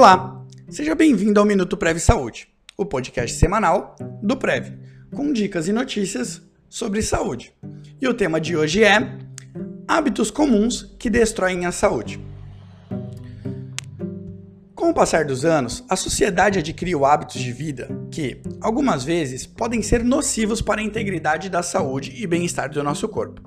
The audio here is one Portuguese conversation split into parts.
Olá, seja bem-vindo ao Minuto Prev Saúde, o podcast semanal do Prev, com dicas e notícias sobre saúde. E o tema de hoje é hábitos comuns que destroem a saúde. Com o passar dos anos, a sociedade adquiriu hábitos de vida que, algumas vezes, podem ser nocivos para a integridade da saúde e bem-estar do nosso corpo.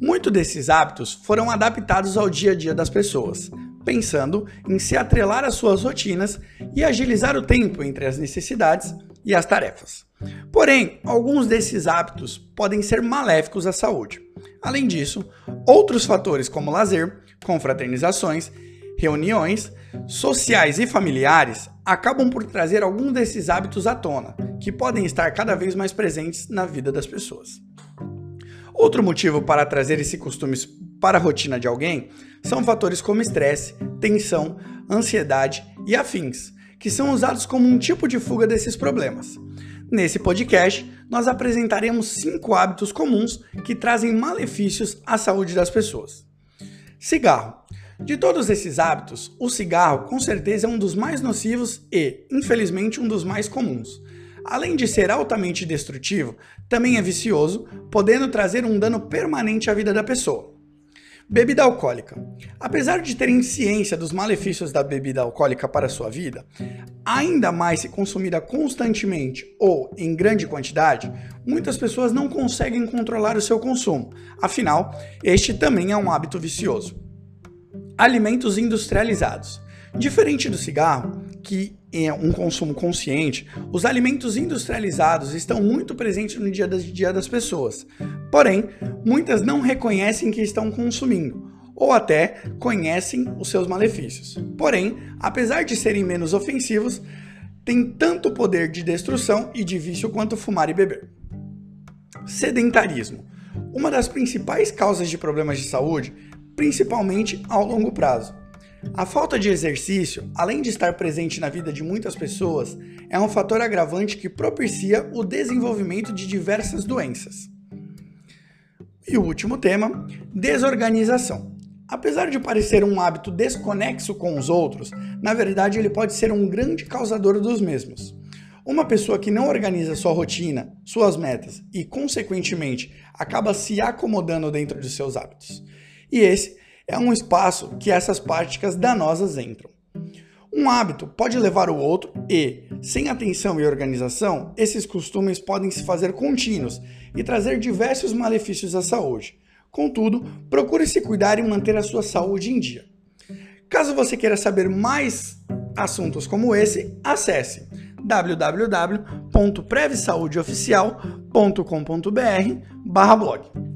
Muitos desses hábitos foram adaptados ao dia a dia das pessoas, pensando em se atrelar às suas rotinas e agilizar o tempo entre as necessidades e as tarefas. Porém, alguns desses hábitos podem ser maléficos à saúde. Além disso, outros fatores como lazer, confraternizações, reuniões sociais e familiares acabam por trazer alguns desses hábitos à tona, que podem estar cada vez mais presentes na vida das pessoas. Outro motivo para trazer esse costumes para a rotina de alguém são fatores como estresse, tensão, ansiedade e afins, que são usados como um tipo de fuga desses problemas. Nesse podcast, nós apresentaremos cinco hábitos comuns que trazem malefícios à saúde das pessoas. Cigarro. De todos esses hábitos, o cigarro com certeza é um dos mais nocivos e, infelizmente, um dos mais comuns. Além de ser altamente destrutivo, também é vicioso, podendo trazer um dano permanente à vida da pessoa. Bebida alcoólica. Apesar de terem ciência dos malefícios da bebida alcoólica para sua vida, ainda mais se consumida constantemente ou em grande quantidade, muitas pessoas não conseguem controlar o seu consumo. Afinal, este também é um hábito vicioso. Alimentos industrializados. Diferente do cigarro, que um consumo consciente, os alimentos industrializados estão muito presentes no dia a dia das pessoas. Porém, muitas não reconhecem que estão consumindo, ou até conhecem os seus malefícios. Porém, apesar de serem menos ofensivos, têm tanto poder de destruição e de vício quanto fumar e beber. Sedentarismo. Uma das principais causas de problemas de saúde, principalmente ao longo prazo. A falta de exercício, além de estar presente na vida de muitas pessoas, é um fator agravante que propicia o desenvolvimento de diversas doenças. E o último tema, desorganização. Apesar de parecer um hábito desconexo com os outros, na verdade ele pode ser um grande causador dos mesmos. Uma pessoa que não organiza sua rotina, suas metas e, consequentemente, acaba se acomodando dentro de seus hábitos. E esse é um espaço que essas práticas danosas entram. Um hábito pode levar o outro e, sem atenção e organização, esses costumes podem se fazer contínuos e trazer diversos malefícios à saúde. Contudo, procure se cuidar e manter a sua saúde em dia. Caso você queira saber mais assuntos como esse, acesse www.prevsaudeoficial.com.br/blog.